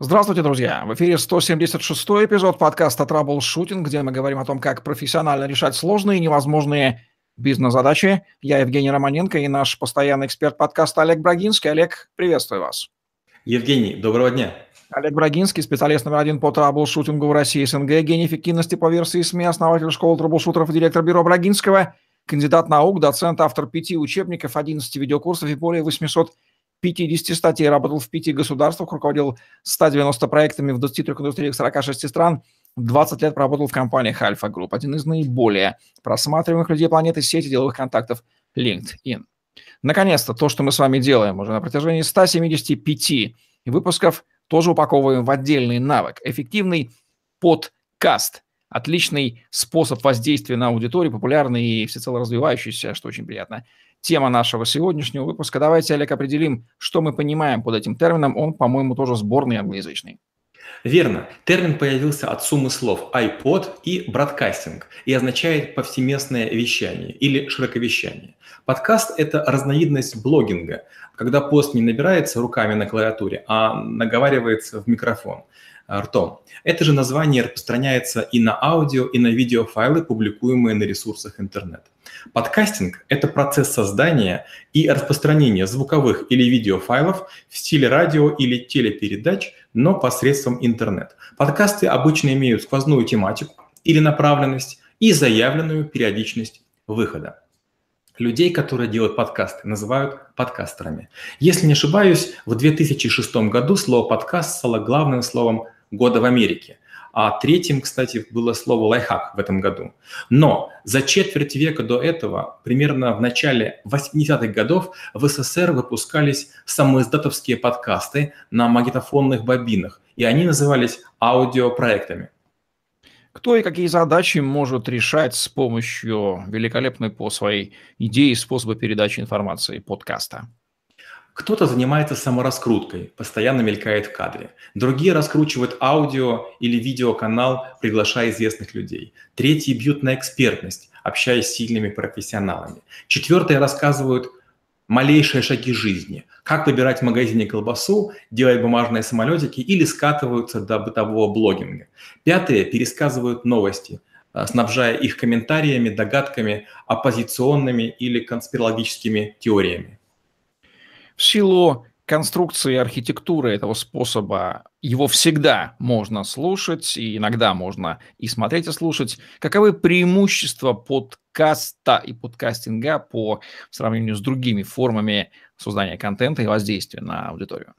Здравствуйте, друзья! В эфире 176 эпизод подкаста «Траблшутинг», где мы говорим о том, как профессионально решать сложные и невозможные бизнес-задачи. Я Евгений Романенко и наш постоянный эксперт подкаста Олег Брагинский. Олег, приветствую вас. Евгений, доброго дня. Олег Брагинский, специалист номер один по траблшутингу в России СНГ, гений эффективности по версии СМИ, основатель школы траблшутеров и директор бюро Брагинского, кандидат наук, доцент, автор пяти учебников, 11 видеокурсов и более 800 50 статей, работал в пяти государствах, руководил 190 проектами в 23 индустриях 46 стран, 20 лет проработал в компаниях Альфа Групп, один из наиболее просматриваемых людей планеты сети деловых контактов LinkedIn. Наконец-то то, что мы с вами делаем уже на протяжении 175 выпусков, тоже упаковываем в отдельный навык. Эффективный подкаст. Отличный способ воздействия на аудиторию, популярный и всецело развивающийся, что очень приятно тема нашего сегодняшнего выпуска. Давайте, Олег, определим, что мы понимаем под этим термином. Он, по-моему, тоже сборный англоязычный. Верно. Термин появился от суммы слов iPod и бродкастинг и означает повсеместное вещание или широковещание. Подкаст – это разновидность блогинга, когда пост не набирается руками на клавиатуре, а наговаривается в микрофон ртом. Это же название распространяется и на аудио, и на видеофайлы, публикуемые на ресурсах интернета. Подкастинг – это процесс создания и распространения звуковых или видеофайлов в стиле радио или телепередач, но посредством интернет. Подкасты обычно имеют сквозную тематику или направленность и заявленную периодичность выхода. Людей, которые делают подкасты, называют подкастерами. Если не ошибаюсь, в 2006 году слово «подкаст» стало главным словом года в Америке – а третьим, кстати, было слово лайфхак в этом году. Но за четверть века до этого, примерно в начале 80-х годов, в СССР выпускались самоиздатовские подкасты на магнитофонных бобинах, и они назывались аудиопроектами. Кто и какие задачи может решать с помощью великолепной по своей идее способа передачи информации подкаста? Кто-то занимается самораскруткой, постоянно мелькает в кадре. Другие раскручивают аудио или видеоканал, приглашая известных людей. Третьи бьют на экспертность, общаясь с сильными профессионалами. Четвертые рассказывают малейшие шаги жизни. Как выбирать в магазине колбасу, делать бумажные самолетики или скатываются до бытового блогинга. Пятые пересказывают новости, а, снабжая их комментариями, догадками, оппозиционными или конспирологическими теориями. В силу конструкции архитектуры этого способа его всегда можно слушать, и иногда можно и смотреть, и слушать. Каковы преимущества подкаста и подкастинга по сравнению с другими формами создания контента и воздействия на аудиторию?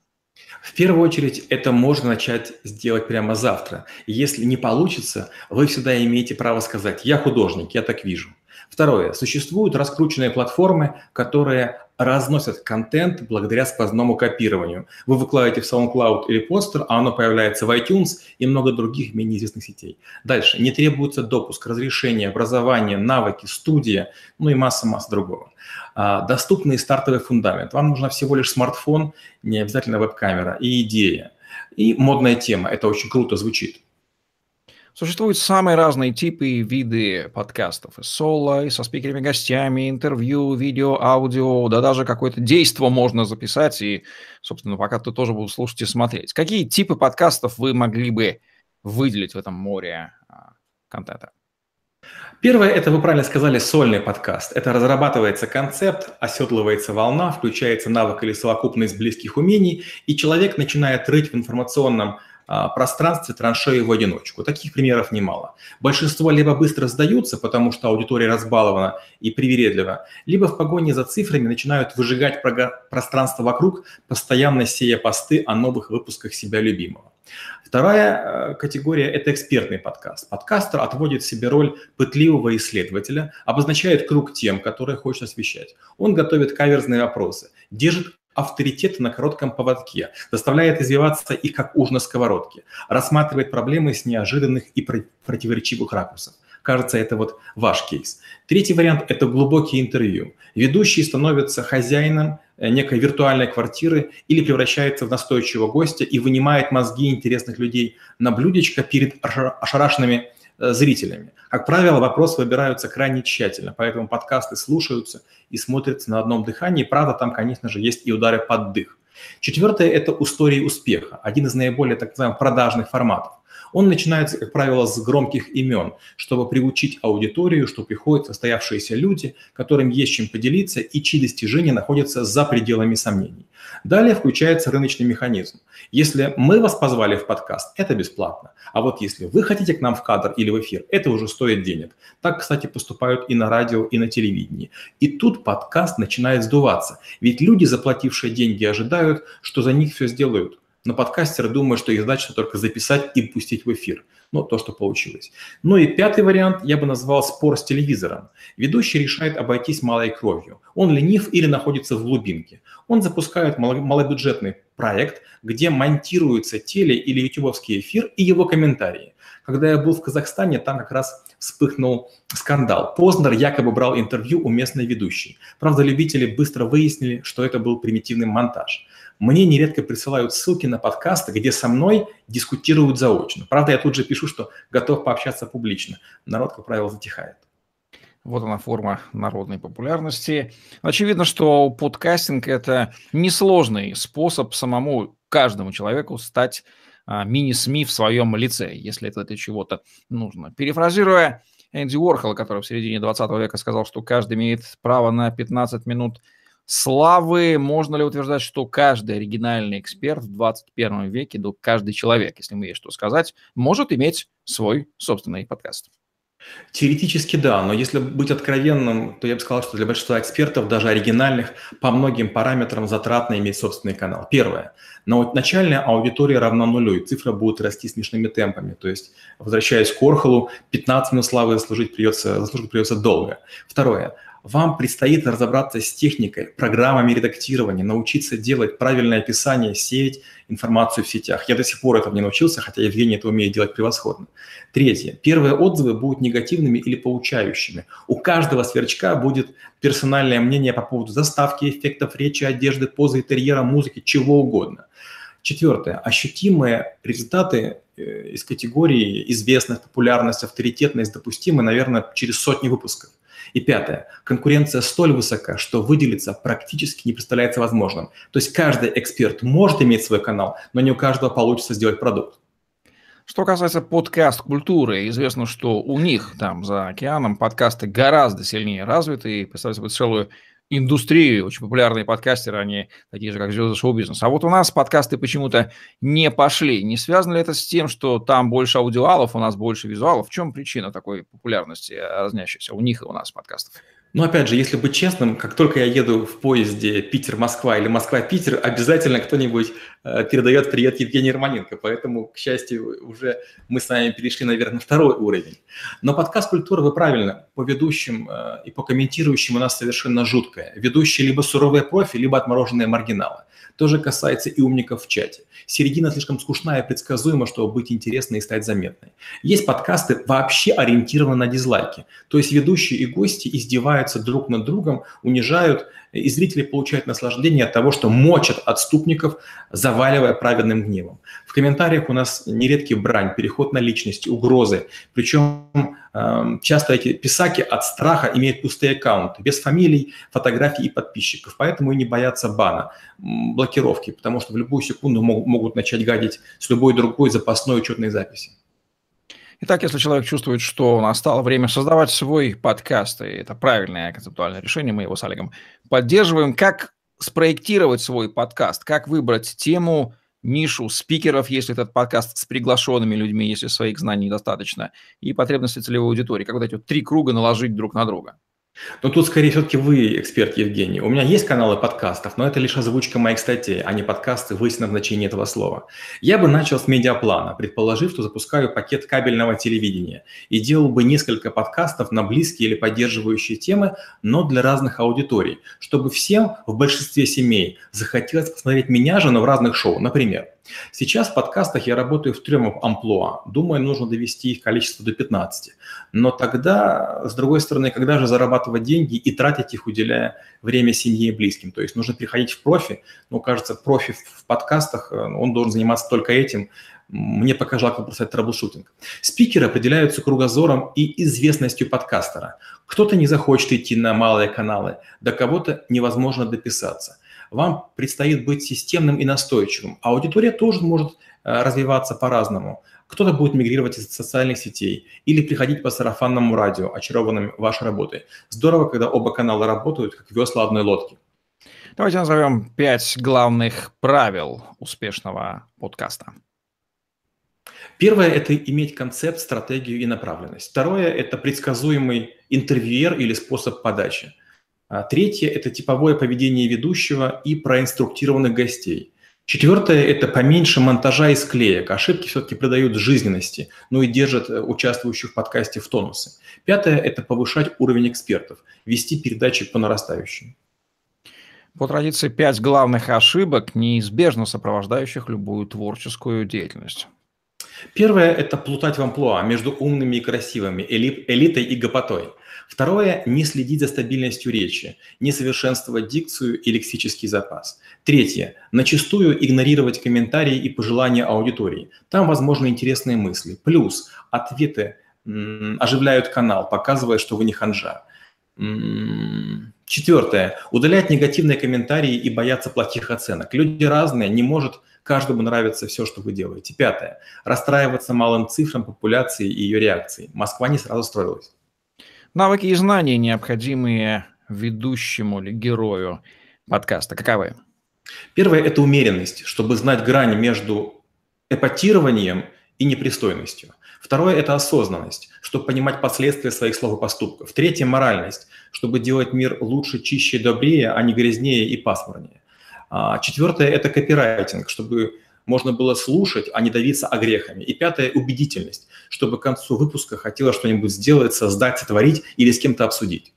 В первую очередь, это можно начать сделать прямо завтра. Если не получится, вы всегда имеете право сказать «я художник, я так вижу». Второе. Существуют раскрученные платформы, которые разносят контент благодаря сквозному копированию. Вы выкладываете в SoundCloud или постер, а оно появляется в iTunes и много других менее известных сетей. Дальше. Не требуется допуск, разрешение, образование, навыки, студия, ну и масса-масса другого. А, доступный стартовый фундамент. Вам нужно всего лишь смартфон, не обязательно веб-камера и идея. И модная тема. Это очень круто звучит. Существуют самые разные типы и виды подкастов. И соло, и со спикерами-гостями, интервью, видео, аудио, да даже какое-то действо можно записать и, собственно, пока ты тоже будут слушать и смотреть. Какие типы подкастов вы могли бы выделить в этом море а, контента? Первое, это вы правильно сказали, сольный подкаст. Это разрабатывается концепт, оседлывается волна, включается навык или совокупность близких умений, и человек начинает рыть в информационном пространстве траншею в одиночку. Таких примеров немало. Большинство либо быстро сдаются, потому что аудитория разбалована и привередлива, либо в погоне за цифрами начинают выжигать пространство вокруг, постоянно сея посты о новых выпусках себя любимого. Вторая э, категория – это экспертный подкаст. Подкастер отводит себе роль пытливого исследователя, обозначает круг тем, которые хочет освещать. Он готовит каверзные вопросы, держит авторитеты на коротком поводке, заставляет извиваться их как уж на сковородке, рассматривает проблемы с неожиданных и противоречивых ракурсов. Кажется, это вот ваш кейс. Третий вариант – это глубокие интервью. Ведущий становится хозяином э, некой виртуальной квартиры или превращается в настойчивого гостя и вынимает мозги интересных людей на блюдечко перед ошарашенными зрителями. Как правило, вопросы выбираются крайне тщательно, поэтому подкасты слушаются и смотрятся на одном дыхании. Правда, там, конечно же, есть и удары под дых. Четвертое – это истории успеха, один из наиболее так называемых продажных форматов. Он начинается, как правило, с громких имен, чтобы приучить аудиторию, что приходят состоявшиеся люди, которым есть чем поделиться и чьи достижения находятся за пределами сомнений. Далее включается рыночный механизм. Если мы вас позвали в подкаст, это бесплатно. А вот если вы хотите к нам в кадр или в эфир, это уже стоит денег. Так, кстати, поступают и на радио, и на телевидении. И тут подкаст начинает сдуваться. Ведь люди, заплатившие деньги, ожидают, что за них все сделают. Но подкастеры думают, что их задача только записать и пустить в эфир. Ну, то, что получилось. Ну и пятый вариант я бы назвал спор с телевизором. Ведущий решает обойтись малой кровью. Он ленив или находится в глубинке. Он запускает малобюджетный проект, где монтируется теле- или ютубовский эфир и его комментарии. Когда я был в Казахстане, там как раз вспыхнул скандал. Познер якобы брал интервью у местной ведущей. Правда, любители быстро выяснили, что это был примитивный монтаж. Мне нередко присылают ссылки на подкасты, где со мной дискутируют заочно. Правда, я тут же пишу, что готов пообщаться публично. Народ, как правило, затихает. Вот она форма народной популярности. Очевидно, что подкастинг – это несложный способ самому каждому человеку стать а, мини-СМИ в своем лице, если это для чего-то нужно. Перефразируя Энди Уорхола, который в середине 20 века сказал, что каждый имеет право на 15 минут – славы. Можно ли утверждать, что каждый оригинальный эксперт в 21 веке, да каждый человек, если мы есть что сказать, может иметь свой собственный подкаст? Теоретически да, но если быть откровенным, то я бы сказал, что для большинства экспертов, даже оригинальных, по многим параметрам затратно иметь собственный канал. Первое. Но начальная аудитория равна нулю, и цифра будет расти смешными темпами. То есть, возвращаясь к Орхолу, 15 минут славы заслужить придется, заслужить придется долго. Второе вам предстоит разобраться с техникой, программами редактирования, научиться делать правильное описание, сеять информацию в сетях. Я до сих пор этому не научился, хотя Евгений это умеет делать превосходно. Третье. Первые отзывы будут негативными или поучающими. У каждого сверчка будет персональное мнение по поводу заставки, эффектов речи, одежды, позы интерьера, музыки, чего угодно. Четвертое. Ощутимые результаты э, из категории известность, популярность, авторитетность допустимы, наверное, через сотни выпусков. И пятое. Конкуренция столь высока, что выделиться практически не представляется возможным. То есть каждый эксперт может иметь свой канал, но не у каждого получится сделать продукт. Что касается подкаст-культуры, известно, что у них там за океаном подкасты гораздо сильнее развиты и представляют собой целую индустрию, очень популярные подкастеры, они такие же, как звезды шоу-бизнеса. А вот у нас подкасты почему-то не пошли. Не связано ли это с тем, что там больше аудиалов, у нас больше визуалов? В чем причина такой популярности разнящейся у них и у нас подкастов? Но опять же, если быть честным, как только я еду в поезде Питер-Москва или Москва-Питер, обязательно кто-нибудь э, передает привет Евгению Романенко. Поэтому, к счастью, уже мы с вами перешли, наверное, на второй уровень. Но подкаст «Культура», вы правильно, по ведущим э, и по комментирующим у нас совершенно жуткое. Ведущие либо суровые профи, либо отмороженные маргиналы. То же касается и умников в чате. Середина слишком скучная и предсказуема, чтобы быть интересной и стать заметной. Есть подкасты вообще ориентированы на дизлайки. То есть ведущие и гости издеваются друг над другом, унижают, и зрители получают наслаждение от того, что мочат отступников, заваливая праведным гневом. Комментариях у нас нередкий брань, переход на личность, угрозы. Причем Эм, часто эти писаки от страха имеют пустые аккаунты, без фамилий, фотографий и подписчиков, поэтому и не боятся бана, блокировки, потому что в любую секунду могут начать гадить с любой другой запасной учетной записи. Итак, если человек чувствует, что настало время создавать свой подкаст, и это правильное концептуальное решение, мы его с Олегом поддерживаем, как спроектировать свой подкаст, как выбрать тему, нишу спикеров, если этот подкаст с приглашенными людьми, если своих знаний достаточно, и потребности целевой аудитории, как вот эти вот три круга наложить друг на друга. Но тут скорее все-таки вы эксперт, Евгений. У меня есть каналы подкастов, но это лишь озвучка моих статей, а не подкасты в истинном значении этого слова. Я бы начал с медиаплана, предположив, что запускаю пакет кабельного телевидения и делал бы несколько подкастов на близкие или поддерживающие темы, но для разных аудиторий, чтобы всем в большинстве семей захотелось посмотреть меня же, но в разных шоу. Например, Сейчас в подкастах я работаю в трех амплуа. Думаю, нужно довести их количество до 15. Но тогда, с другой стороны, когда же зарабатывать деньги и тратить их, уделяя время семье и близким? То есть нужно приходить в профи. Но, кажется, профи в подкастах, э, он должен заниматься только этим. Мне пока жалко бросать трэблшутинг. Спикеры определяются кругозором и известностью подкастера. Кто-то не захочет идти на малые каналы, до кого-то невозможно дописаться – Вам предстоит быть системным и настойчивым. Аудитория тоже может э, развиваться по-разному. Кто-то будет мигрировать из социальных сетей или приходить по сарафанному радио, очарованным вашей работой. Здорово, когда оба канала работают, как весла одной лодки. Давайте назовем пять главных правил успешного подкаста. Первое – это иметь концепт, стратегию и направленность. Второе – это предсказуемый интервьюер или способ подачи. А третье – это типовое поведение ведущего и проинструктированных гостей. Четвертое – это поменьше монтажа и склеек. Ошибки все-таки придают жизненности, но и держат э, участвующих в подкасте в тонусе. Пятое – это повышать уровень экспертов, вести передачи по нарастающей. По традиции, пять главных ошибок, неизбежно сопровождающих любую творческую деятельность. Первое – это плутать в амплуа между умными и красивыми, элитой и гопотой. Второе – не следить за стабильностью речи, не совершенствовать дикцию и лексический запас. Третье – начастую игнорировать комментарии и пожелания аудитории. Там возможны интересные мысли. Плюс ответы оживляют канал, показывая, что вы не ханжа. Четвертое. Удалять негативные комментарии и бояться плохих оценок. Люди разные, не может каждому нравиться все, что вы делаете. Пятое. Расстраиваться малым цифрам популяции и ее реакции. Москва не сразу строилась. Навыки и знания, необходимые ведущему или герою подкаста, каковы? Первое – это умеренность, чтобы знать грань между эпатированием и непристойностью. Второе – это осознанность, чтобы понимать последствия своих слов и поступков. Третье – моральность, чтобы делать мир лучше, чище и добрее, а не грязнее и пасмурнее. А, четвертое – это копирайтинг, чтобы можно было слушать, а не давиться огрехами. И пятое – убедительность, чтобы к концу выпуска хотелось что-нибудь сделать, создать, сотворить или с кем-то обсудить.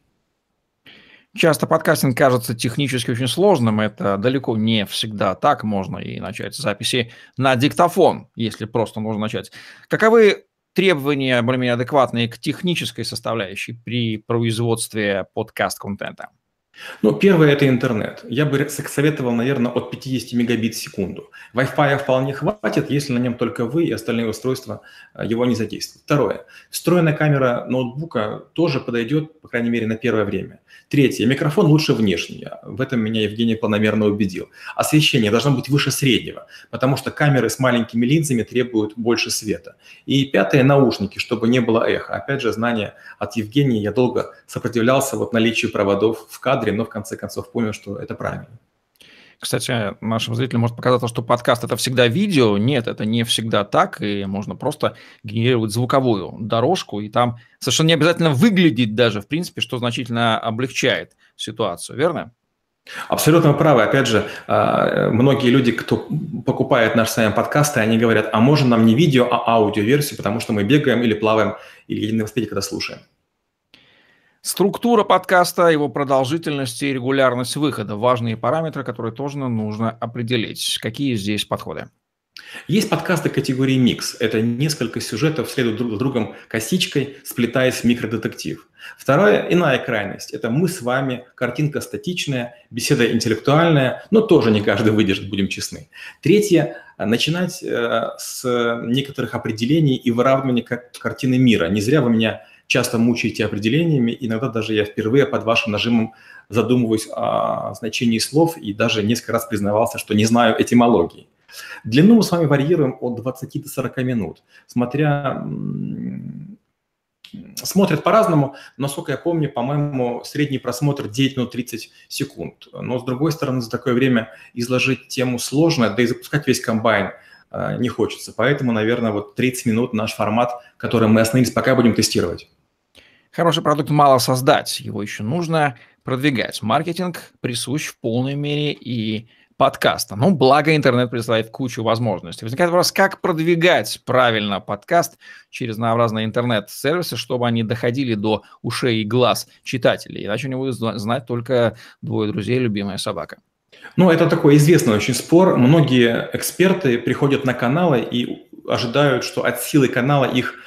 Часто подкастинг кажется технически очень сложным. Это далеко не всегда так. Можно и начать записи на диктофон, если просто нужно начать. Каковы требования более-менее адекватные к технической составляющей при производстве подкаст-контента? Ну, первое – это интернет. Я бы советовал, наверное, от 50 мегабит в секунду. Wi-Fi вполне хватит, если на нем только вы и остальные устройства э, его не задействуют. Второе. Встроенная камера ноутбука тоже подойдет, по крайней мере, на первое время. Третье. Микрофон лучше внешний. В этом меня Евгений планомерно убедил. Освещение должно быть выше среднего, потому что камеры с маленькими линзами требуют больше света. И пятое. Наушники, чтобы не было эха. Опять же, знание от Евгения. Я долго сопротивлялся вот наличию проводов в кадре кадре, но в конце концов понял, что это правильно. Кстати, нашим зрителям может показаться, что подкаст – это всегда видео. Нет, это не всегда так, и можно просто генерировать звуковую дорожку, и там совершенно не обязательно выглядеть даже, в принципе, что значительно облегчает ситуацию, верно? Абсолютно правы. Опять же, а, многие люди, кто покупает наш с вами подкасты, они говорят, а можно нам не видео, а аудиоверсию, потому что мы бегаем или плаваем, или едем на велосипеде, когда слушаем. Структура подкаста, его продолжительность и регулярность выхода – важные параметры, которые тоже нужно определить. Какие здесь подходы? Есть подкасты категории микс. Это несколько сюжетов следуют друг за другом косичкой, сплетаясь в микродетектив. Вторая – иная крайность. Это мы с вами, картинка статичная, беседа интеллектуальная, но тоже не каждый выдержит, будем честны. Третье – начинать э, с некоторых определений и выравнивания картины мира. Не зря вы меня часто мучаете определениями, иногда даже я впервые под вашим нажимом задумываюсь о значении слов и даже несколько раз признавался, что не знаю этимологии. Длину мы с вами варьируем от 20 до 40 минут, смотря смотрят по-разному. Насколько я помню, по-моему, средний просмотр 9 минут 30 секунд. Но, с другой стороны, за такое время изложить тему сложно, да и запускать весь комбайн э, не хочется. Поэтому, наверное, вот 30 минут наш формат, который мы остановились, пока будем тестировать. Хороший продукт мало создать, его еще нужно продвигать. Маркетинг присущ в полной мере и подкаста. Ну, благо интернет предоставляет кучу возможностей. Возникает вопрос, как продвигать правильно подкаст через разнообразные интернет-сервисы, чтобы они доходили до ушей и глаз читателей. Иначе у него будет знать только двое друзей, любимая собака. Ну, это такой известный очень спор. Многие эксперты приходят на каналы и ожидают, что от силы канала их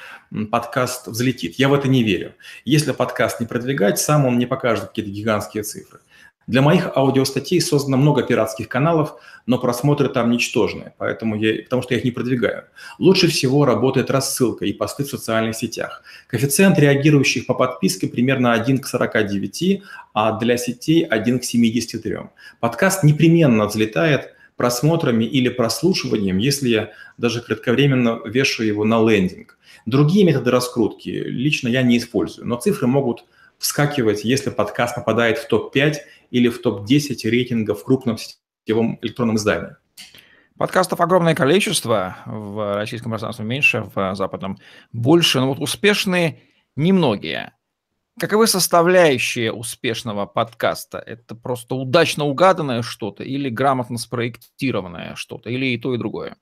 подкаст взлетит. Я в это не верю. Если подкаст не продвигать, сам он не покажет какие-то гигантские цифры. Для моих аудиостатей создано много пиратских каналов, но просмотры там ничтожные, поэтому я, потому что я их не продвигаю. Лучше всего работает рассылка и посты в социальных сетях. Коэффициент реагирующих по подписке примерно 1 к 49, а для сетей 1 к 73. Подкаст непременно взлетает просмотрами или прослушиванием, если я даже кратковременно вешаю его на лендинг. Другие методы раскрутки лично я не использую, но цифры могут вскакивать, если подкаст попадает в топ-5 или в топ-10 рейтингов в крупном сетевом электронном издании. Подкастов огромное количество, в российском пространстве меньше, в западном больше, но вот успешные немногие. Каковы составляющие успешного подкаста? Это просто удачно угаданное что-то или грамотно спроектированное что-то, или и то, и другое?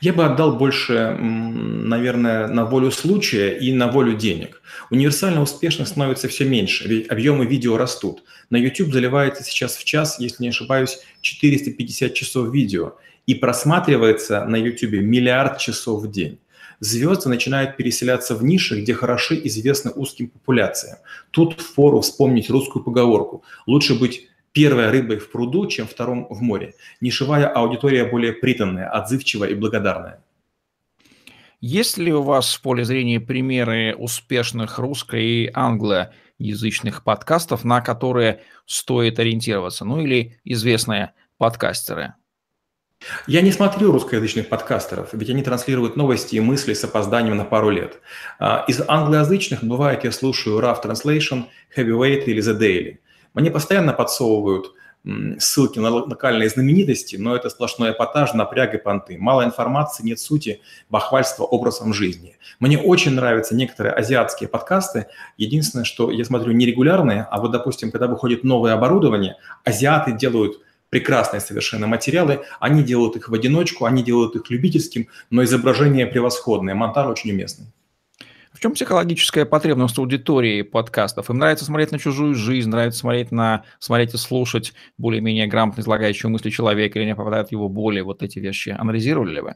Я бы отдал больше, наверное, на волю случая и на волю денег. Универсальная успешность становится все меньше, ведь объемы видео растут. На YouTube заливается сейчас в час, если не ошибаюсь, 450 часов видео, и просматривается на YouTube миллиард часов в день звезды начинают переселяться в ниши, где хороши известны узким популяциям. Тут впору вспомнить русскую поговорку «Лучше быть первой рыбой в пруду, чем втором в море». Нишевая аудитория более приданная, отзывчивая и благодарная. Есть ли у вас в поле зрения примеры успешных русско- и англоязычных подкастов, на которые стоит ориентироваться? Ну или известные подкастеры? Я не смотрю русскоязычных подкастеров, ведь они транслируют новости и мысли с опозданием на пару лет. А, из англоязычных бывает я слушаю RAW Translation, Heavyweight или The Daily. Мне постоянно подсовывают ссылки на локальные знаменитости, но это сплошной эпатаж, напряг и понты. Мало информации, нет сути, бахвальства образом жизни. Мне очень нравятся некоторые азиатские подкасты. Единственное, что я смотрю нерегулярные, а вот, допустим, когда выходит новое оборудование, азиаты делают прекрасные совершенно материалы, они делают их в одиночку, они делают их любительским, но изображение превосходное, монтаж очень уместный. В чем психологическая потребность аудитории подкастов? Им нравится смотреть на чужую жизнь, нравится смотреть на смотреть и слушать более-менее грамотно излагающую мысли человека или не попадают его боли. Вот эти вещи анализировали ли вы?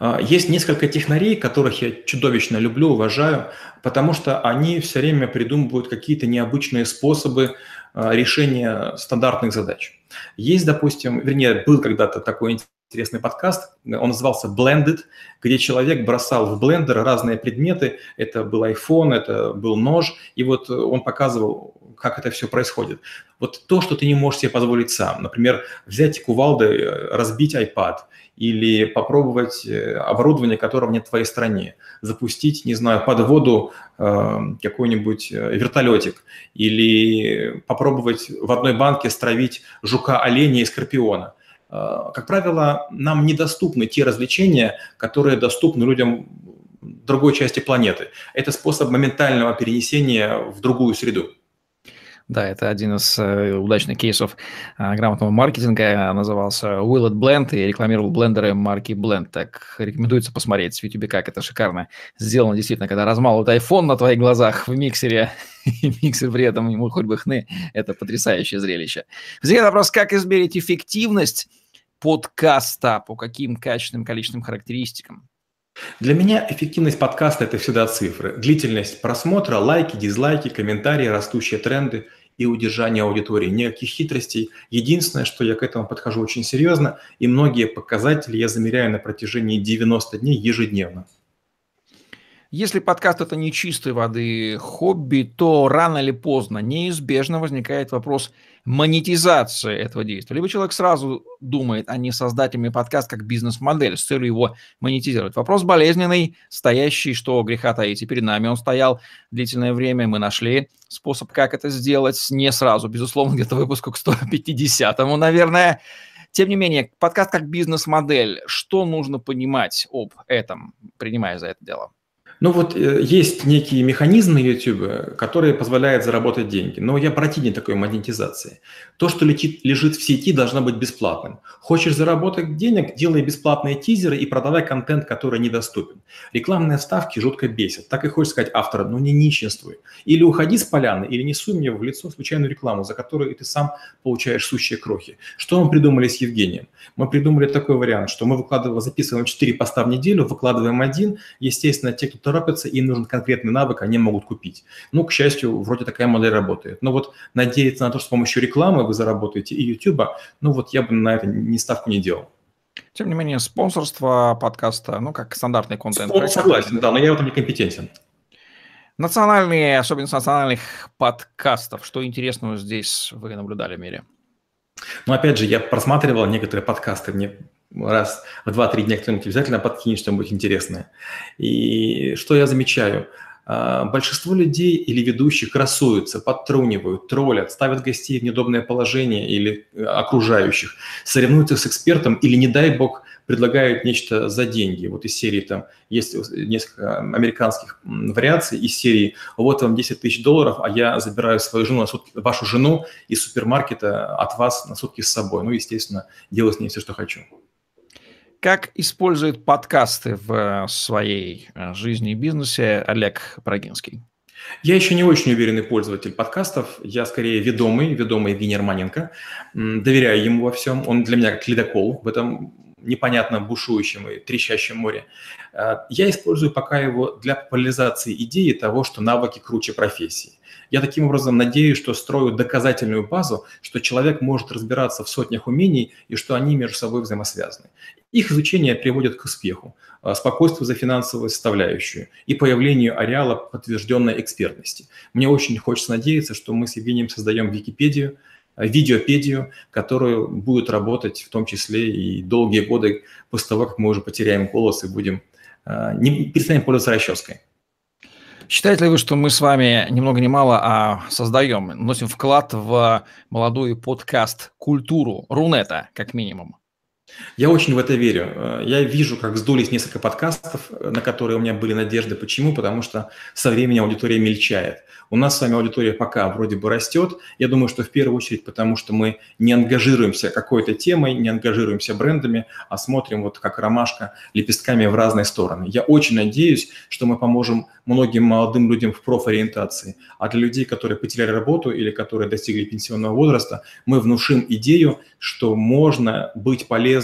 А, есть несколько технарей, которых я чудовищно люблю, уважаю, потому что они все время придумывают какие-то необычные способы а, решения стандартных задач. Есть, допустим, вернее, был когда-то такой интересный подкаст, он назывался Blended, где человек бросал в блендер разные предметы, это был iPhone, это был нож, и вот он показывал, как это все происходит. Вот то, что ты не можешь себе позволить сам, например, взять кувалдой, разбить iPad – или попробовать э, оборудование, которого нет в твоей стране, запустить, не знаю, под воду э, какой-нибудь э, вертолетик, или попробовать в одной банке стравить жука, оленя и скорпиона. Э, как правило, нам недоступны те развлечения, которые доступны людям другой части планеты. Это способ моментального перенесения в другую среду. Да, это один из э, удачных кейсов э, грамотного маркетинга. Назывался Will It Blend и рекламировал блендеры марки Blend. Так рекомендуется посмотреть в YouTube, как это шикарно сделано. Действительно, когда размалывают iPhone на твоих глазах в миксере, и миксер при этом ему хоть бы хны, это потрясающее зрелище. Возникает вопрос, как измерить эффективность подкаста, по каким качественным количественным характеристикам? Для меня эффективность подкаста – это всегда цифры. Длительность просмотра, лайки, дизлайки, комментарии, растущие тренды и удержание аудитории. Никаких хитростей. Единственное, что я к этому подхожу очень серьезно, и многие показатели я замеряю на протяжении 90 дней ежедневно. Если подкаст это не чистой воды хобби, то рано или поздно неизбежно возникает вопрос монетизации этого действия. Либо человек сразу думает о несоздателями подкаст как бизнес-модель с целью его монетизировать. Вопрос болезненный, стоящий, что греха таить. И перед нами он стоял длительное время. Мы нашли способ, как это сделать. Не сразу, безусловно, где-то выпуску к 150-му, наверное. Тем не менее, подкаст как бизнес-модель. Что нужно понимать об этом, принимая за это дело? Ну вот э, есть некие механизмы YouTube, которые позволяют заработать деньги, но я противник такой монетизации. То, что летит, лежит в сети, должно быть бесплатным. Хочешь заработать денег, делай бесплатные тизеры и продавай контент, который недоступен. Рекламные вставки жутко бесят. Так и хочешь сказать автора, ну не нищенствуй. Или уходи с поляны, или не суй мне в лицо случайную рекламу, за которую ты сам получаешь сущие крохи. Что мы придумали с Евгением? Мы придумали такой вариант, что мы выкладываем, записываем 4 поста в неделю, выкладываем один. Естественно, те, кто торопятся, им нужен конкретный навык, они могут купить. Ну, к счастью, вроде такая модель работает. Но вот надеяться на то, что с помощью рекламы вы заработаете и YouTube, ну вот я бы на это ни ставку не делал. Тем не менее, спонсорство подкаста, ну, как стандартный контент. Спонсор, согласен, да, но я в этом не компетентен. Национальные, особенности национальных подкастов. Что интересного здесь вы наблюдали в мире? Ну, опять же, я просматривал некоторые подкасты, мне раз в 2-3 дня кто-нибудь обязательно подкинет что-нибудь интересное. И что я замечаю? А, большинство людей или ведущих красуются, подтрунивают, троллят, ставят гостей в неудобное положение или э, окружающих, соревнуются с экспертом или, не дай бог, предлагают нечто за деньги. Вот из серии там есть несколько американских вариаций из серии «Вот вам 10 тысяч долларов, а я забираю свою жену на сутки, вашу жену из супермаркета от вас на сутки с собой». Ну, естественно, делаю с ней все, что хочу. Как использует подкасты в своей э, жизни и бизнесе Олег Прогинский? Я еще не очень уверенный пользователь подкастов. Я скорее ведомый, ведомый Евгений Романенко. Доверяю ему во всем. Он для меня как ледокол в этом непонятно бушующем и трещащем море. Э, я использую пока его для популяризации идеи того, что навыки круче профессии. Я таким образом надеюсь, что строю доказательную базу, что человек может разбираться в сотнях умений и что они между собой взаимосвязаны. Их изучение приводит к успеху, а, спокойствию за финансовую составляющую и появлению ареала подтвержденной экспертности. Мне очень хочется надеяться, что мы с Евгением создаем Википедию, а, видеопедию, которую будет работать в том числе и долгие годы после того, как мы уже потеряем голос и будем а, не перестанем пользоваться расческой. Считаете ли вы, что мы с вами ни много ни мало а создаем, носим вклад в молодую подкаст-культуру Рунета, как минимум? Я очень в это верю. Э, я вижу, как сдулись несколько подкастов, э, на которые у меня были надежды. Почему? Потому что со временем аудитория мельчает. У нас с вами аудитория пока вроде бы растет. Я думаю, что в первую очередь потому, что мы не ангажируемся какой-то темой, не ангажируемся брендами, а смотрим вот как ромашка лепестками в разные стороны. Я очень надеюсь, что мы поможем многим молодым людям в профориентации. А для людей, которые потеряли работу или которые достигли пенсионного возраста, мы внушим идею, что можно быть полезным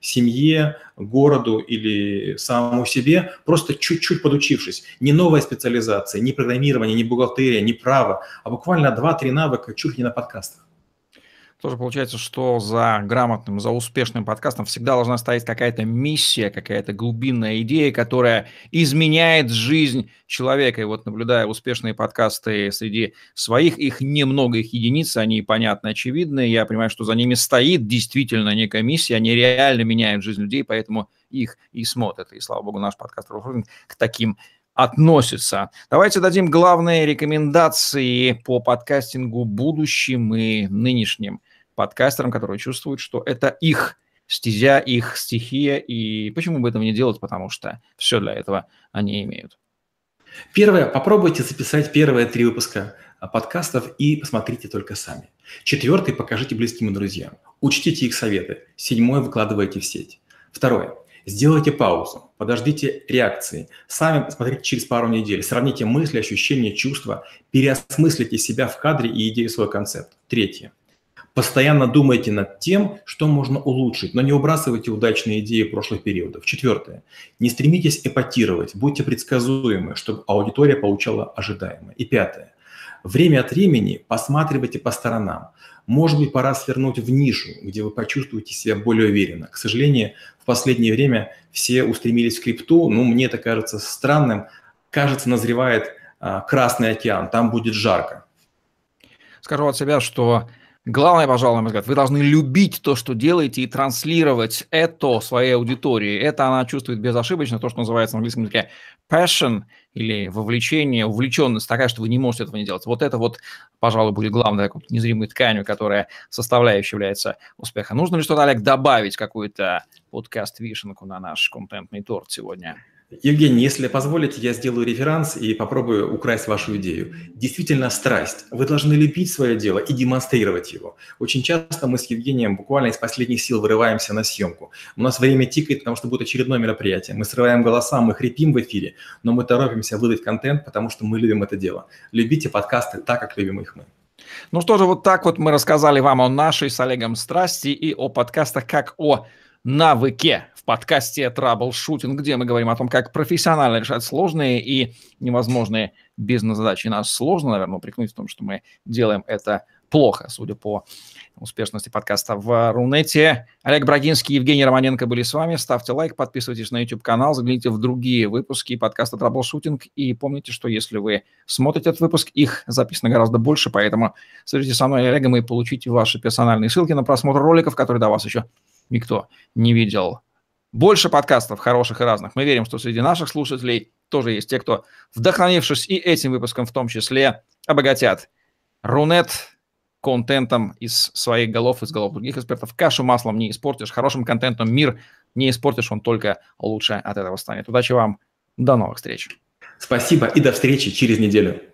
семье, городу или самому себе, просто чуть-чуть подучившись. Не новая специализация, не программирование, не бухгалтерия, не право, а буквально 2-3 навыка чуть ли не на подкастах. Тоже получается, что за грамотным, за успешным подкастом всегда должна стоять какая-то миссия, какая-то глубинная идея, которая изменяет жизнь человека. И вот наблюдая успешные подкасты среди своих, их немного, их единиц, они понятны, очевидны. Я понимаю, что за ними стоит действительно некая миссия, они реально меняют жизнь людей, поэтому их и смотрят. И слава богу, наш подкаст к таким относится. Давайте дадим главные рекомендации по подкастингу будущим и нынешним подкастерам, которые чувствуют, что это их стезя, их стихия, и почему бы этого не делать, потому что все для этого они имеют. Первое, попробуйте записать первые три выпуска а, подкастов и посмотрите только сами. Четвертый, покажите близким и друзьям. Учтите их советы. Седьмой, выкладывайте в сеть. Второе, сделайте паузу, подождите реакции. Сами посмотрите через пару недель, сравните мысли, ощущения, чувства, переосмыслите себя в кадре и идею свой концепт. Третье, Постоянно думайте над тем, что можно улучшить, но не выбрасывайте удачные идеи прошлых периодов. Четвертое. Не стремитесь эпатировать, будьте предсказуемы, чтобы аудитория получала ожидаемое. И пятое. Время от времени посматривайте по сторонам. Может быть, пора свернуть в нишу, где вы почувствуете себя более уверенно. К сожалению, в последнее время все устремились в крипту. Ну, мне это кажется странным. Кажется, назревает а, Красный океан, там будет жарко. Скажу от себя, что Главное, пожалуй, на мой взгляд, вы должны любить то, что делаете, и транслировать это своей аудитории. Это она чувствует безошибочно, то, что называется в английском языке passion или вовлечение, увлеченность такая, что вы не можете этого не делать. Вот это вот, пожалуй, будет главной незримой тканью, которая составляющей является успеха. Нужно ли что-то, Олег, добавить какую-то подкаст-вишенку на наш контентный торт сегодня? Евгений, если позволите, я сделаю реверанс и попробую украсть вашу идею. Действительно, страсть. Вы должны любить свое дело и демонстрировать его. Очень часто мы с Евгением буквально из последних сил вырываемся на съемку. У нас время тикает, потому что будет очередное мероприятие. Мы срываем голоса, мы хрипим в эфире, но мы торопимся выдать контент, потому что мы любим это дело. Любите подкасты так, как любим их мы. Ну что же, вот так вот мы рассказали вам о нашей с Олегом страсти и о подкастах как о навыке в подкасте Troubleshooting, где мы говорим о том, как профессионально решать сложные и невозможные бизнес-задачи. Нас сложно, наверное, упрекнуть в том, что мы делаем это плохо, судя по успешности подкаста в Рунете. Олег Брагинский и Евгений Романенко были с вами. Ставьте лайк, подписывайтесь на YouTube-канал, загляните в другие выпуски подкаста Troubleshooting. И помните, что если вы смотрите этот выпуск, их записано гораздо больше, поэтому свяжитесь со мной Олегом и получите ваши персональные ссылки на просмотр роликов, которые до вас еще никто не видел. Больше подкастов хороших и разных. Мы верим, что среди наших слушателей тоже есть те, кто, вдохновившись и этим выпуском в том числе, обогатят Рунет контентом из своих голов, из голов других экспертов. Кашу маслом не испортишь, хорошим контентом мир не испортишь, он только лучше от этого станет. Удачи вам, до новых встреч. Спасибо и до встречи через неделю.